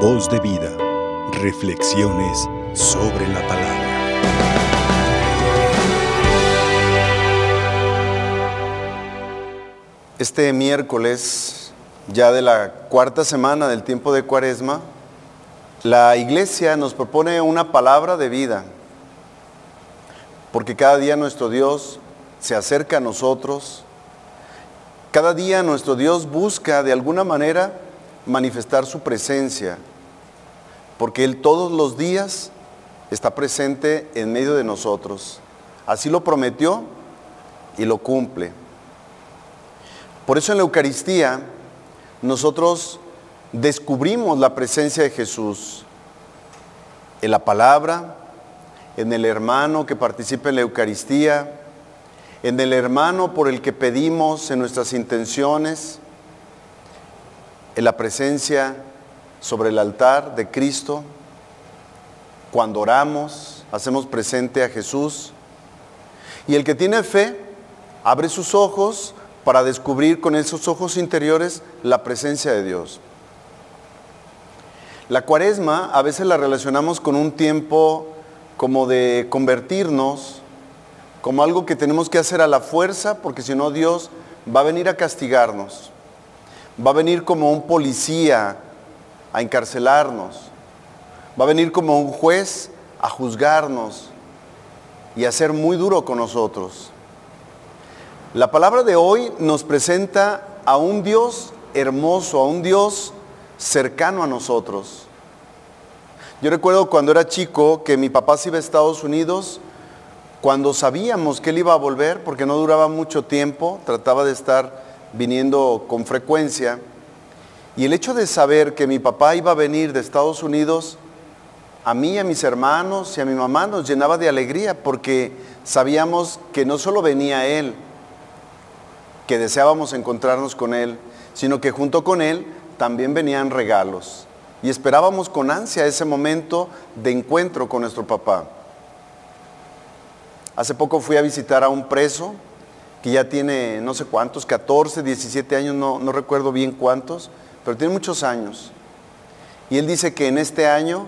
Voz de vida. Reflexiones sobre la palabra. Este miércoles, ya de la cuarta semana del tiempo de Cuaresma, la iglesia nos propone una palabra de vida, porque cada día nuestro Dios se acerca a nosotros, cada día nuestro Dios busca de alguna manera manifestar su presencia, porque Él todos los días está presente en medio de nosotros. Así lo prometió y lo cumple. Por eso en la Eucaristía nosotros descubrimos la presencia de Jesús en la palabra, en el hermano que participa en la Eucaristía, en el hermano por el que pedimos en nuestras intenciones, en la presencia sobre el altar de Cristo, cuando oramos, hacemos presente a Jesús. Y el que tiene fe, abre sus ojos para descubrir con esos ojos interiores la presencia de Dios. La cuaresma a veces la relacionamos con un tiempo como de convertirnos, como algo que tenemos que hacer a la fuerza, porque si no Dios va a venir a castigarnos va a venir como un policía a encarcelarnos, va a venir como un juez a juzgarnos y a ser muy duro con nosotros. La palabra de hoy nos presenta a un Dios hermoso, a un Dios cercano a nosotros. Yo recuerdo cuando era chico que mi papá se iba a Estados Unidos, cuando sabíamos que él iba a volver, porque no duraba mucho tiempo, trataba de estar viniendo con frecuencia. Y el hecho de saber que mi papá iba a venir de Estados Unidos, a mí, a mis hermanos y a mi mamá nos llenaba de alegría porque sabíamos que no solo venía Él, que deseábamos encontrarnos con Él, sino que junto con Él también venían regalos. Y esperábamos con ansia ese momento de encuentro con nuestro papá. Hace poco fui a visitar a un preso que ya tiene no sé cuántos, 14, 17 años, no, no recuerdo bien cuántos, pero tiene muchos años. Y él dice que en este año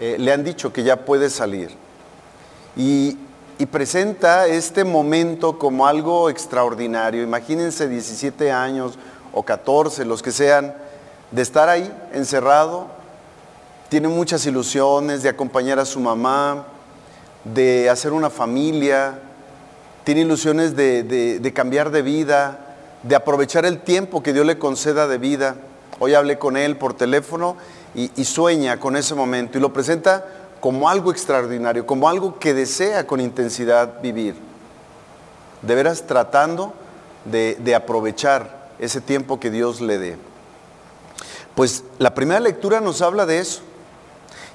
eh, le han dicho que ya puede salir. Y, y presenta este momento como algo extraordinario. Imagínense 17 años o 14, los que sean, de estar ahí encerrado. Tiene muchas ilusiones de acompañar a su mamá, de hacer una familia, tiene ilusiones de, cambiar de vida, de aprovechar el tiempo que Dios le conceda de vida. Hoy hablé con él por teléfono y, y, sueña con ese momento y lo presenta como algo extraordinario, como algo que desea con intensidad vivir. De veras tratando de, de aprovechar ese tiempo que Dios le dé. Pues la primera lectura nos habla de eso.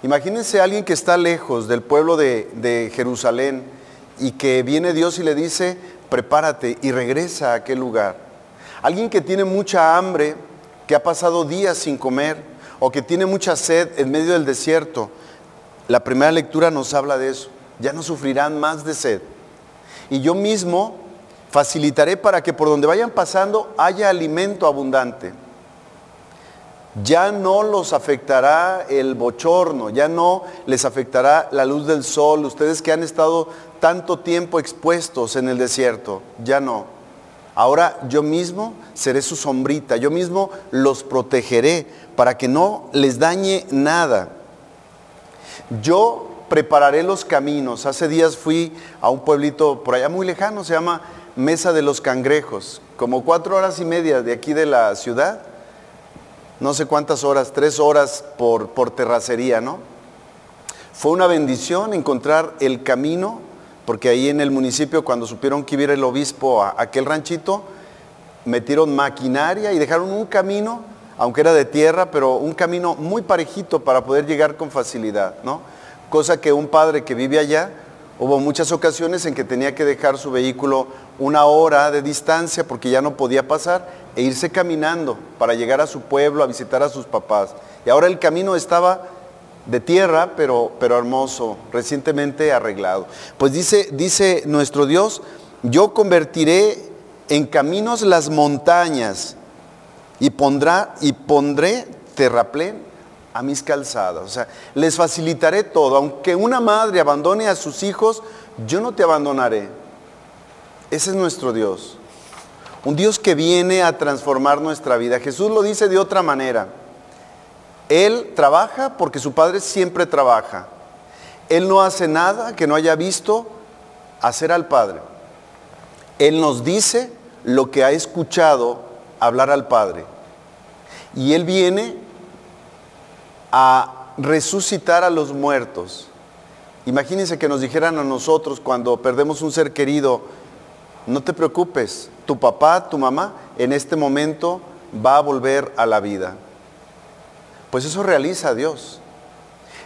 Imagínense a alguien que está lejos del pueblo de, de Jerusalén, y que viene Dios y le dice, prepárate y regresa a aquel lugar. Alguien que tiene mucha hambre, que ha pasado días sin comer o que tiene mucha sed en medio del desierto, la primera lectura nos habla de eso. Ya no sufrirán más de sed. Y yo mismo facilitaré para que por donde vayan pasando haya alimento abundante ya no los afectará el bochorno, ya no les afectará la luz del sol, ustedes que han estado tanto tiempo expuestos en el desierto, ya no. Ahora yo mismo seré su sombrita, yo mismo los protegeré para que no les dañe nada. Yo prepararé los caminos. Hace días fui a un pueblito por allá muy lejano, se llama Mesa de los Cangrejos, como cuatro horas y media de aquí de la ciudad no sé cuántas horas, tres horas por, por terracería, ¿no? Fue una bendición encontrar el camino, porque ahí en el municipio, cuando supieron que iba el obispo a aquel ranchito, metieron maquinaria y dejaron un camino, aunque era de tierra, pero un camino muy parejito para poder llegar con facilidad, ¿no? Cosa que un padre que vive allá, hubo muchas ocasiones en que tenía que dejar su vehículo una hora de distancia porque ya no podía pasar e irse caminando para llegar a su pueblo, a visitar a sus papás. Y ahora el camino estaba de tierra, pero, pero hermoso, recientemente arreglado. Pues dice, dice nuestro Dios, yo convertiré en caminos las montañas y, pondrá, y pondré terraplén a mis calzadas. O sea, les facilitaré todo. Aunque una madre abandone a sus hijos, yo no te abandonaré. Ese es nuestro Dios. Un Dios que viene a transformar nuestra vida. Jesús lo dice de otra manera. Él trabaja porque su Padre siempre trabaja. Él no hace nada que no haya visto hacer al Padre. Él nos dice lo que ha escuchado hablar al Padre. Y Él viene a resucitar a los muertos. Imagínense que nos dijeran a nosotros cuando perdemos un ser querido, no te preocupes, tu papá, tu mamá, en este momento va a volver a la vida. Pues eso realiza Dios.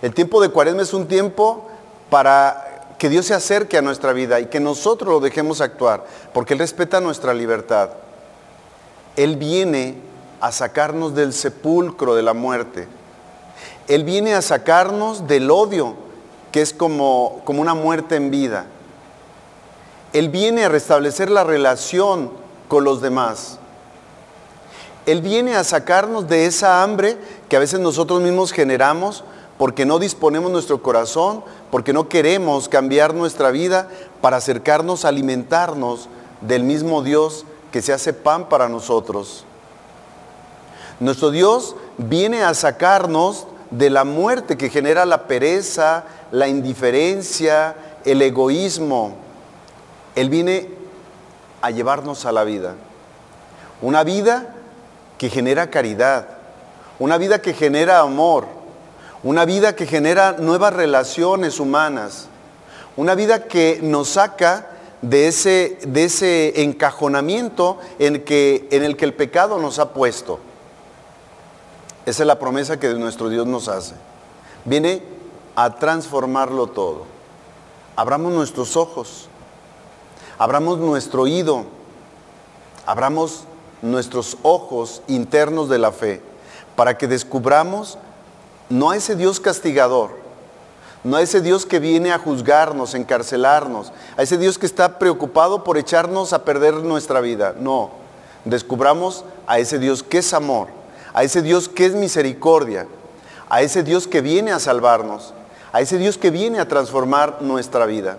El tiempo de cuaresma es un tiempo para que Dios se acerque a nuestra vida y que nosotros lo dejemos actuar, porque Él respeta nuestra libertad. Él viene a sacarnos del sepulcro de la muerte. Él viene a sacarnos del odio, que es como, como una muerte en vida. Él viene a restablecer la relación con los demás. Él viene a sacarnos de esa hambre que a veces nosotros mismos generamos porque no disponemos nuestro corazón, porque no queremos cambiar nuestra vida para acercarnos alimentarnos del mismo Dios que se hace pan para nosotros. Nuestro Dios viene a sacarnos de la muerte que genera la pereza, la indiferencia, el egoísmo. Él viene a llevarnos a la vida. Una vida que genera caridad, una vida que genera amor, una vida que genera nuevas relaciones humanas, una vida que nos saca de ese, de ese encajonamiento en, que, en el que el pecado nos ha puesto. Esa es la promesa que nuestro Dios nos hace. Viene a transformarlo todo. Abramos nuestros ojos, abramos nuestro oído, abramos nuestros ojos internos de la fe para que descubramos no a ese Dios castigador, no a ese Dios que viene a juzgarnos, encarcelarnos, a ese Dios que está preocupado por echarnos a perder nuestra vida. No, descubramos a ese Dios que es amor, a ese Dios que es misericordia, a ese Dios que viene a salvarnos, a ese Dios que viene a transformar nuestra vida.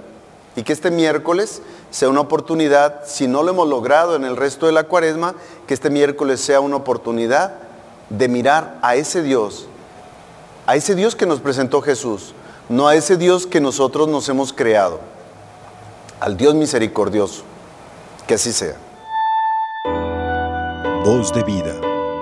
Y que este miércoles sea una oportunidad, si no lo hemos logrado en el resto de la cuaresma, que este miércoles sea una oportunidad de mirar a ese Dios, a ese Dios que nos presentó Jesús, no a ese Dios que nosotros nos hemos creado, al Dios misericordioso. Que así sea. Voz de vida,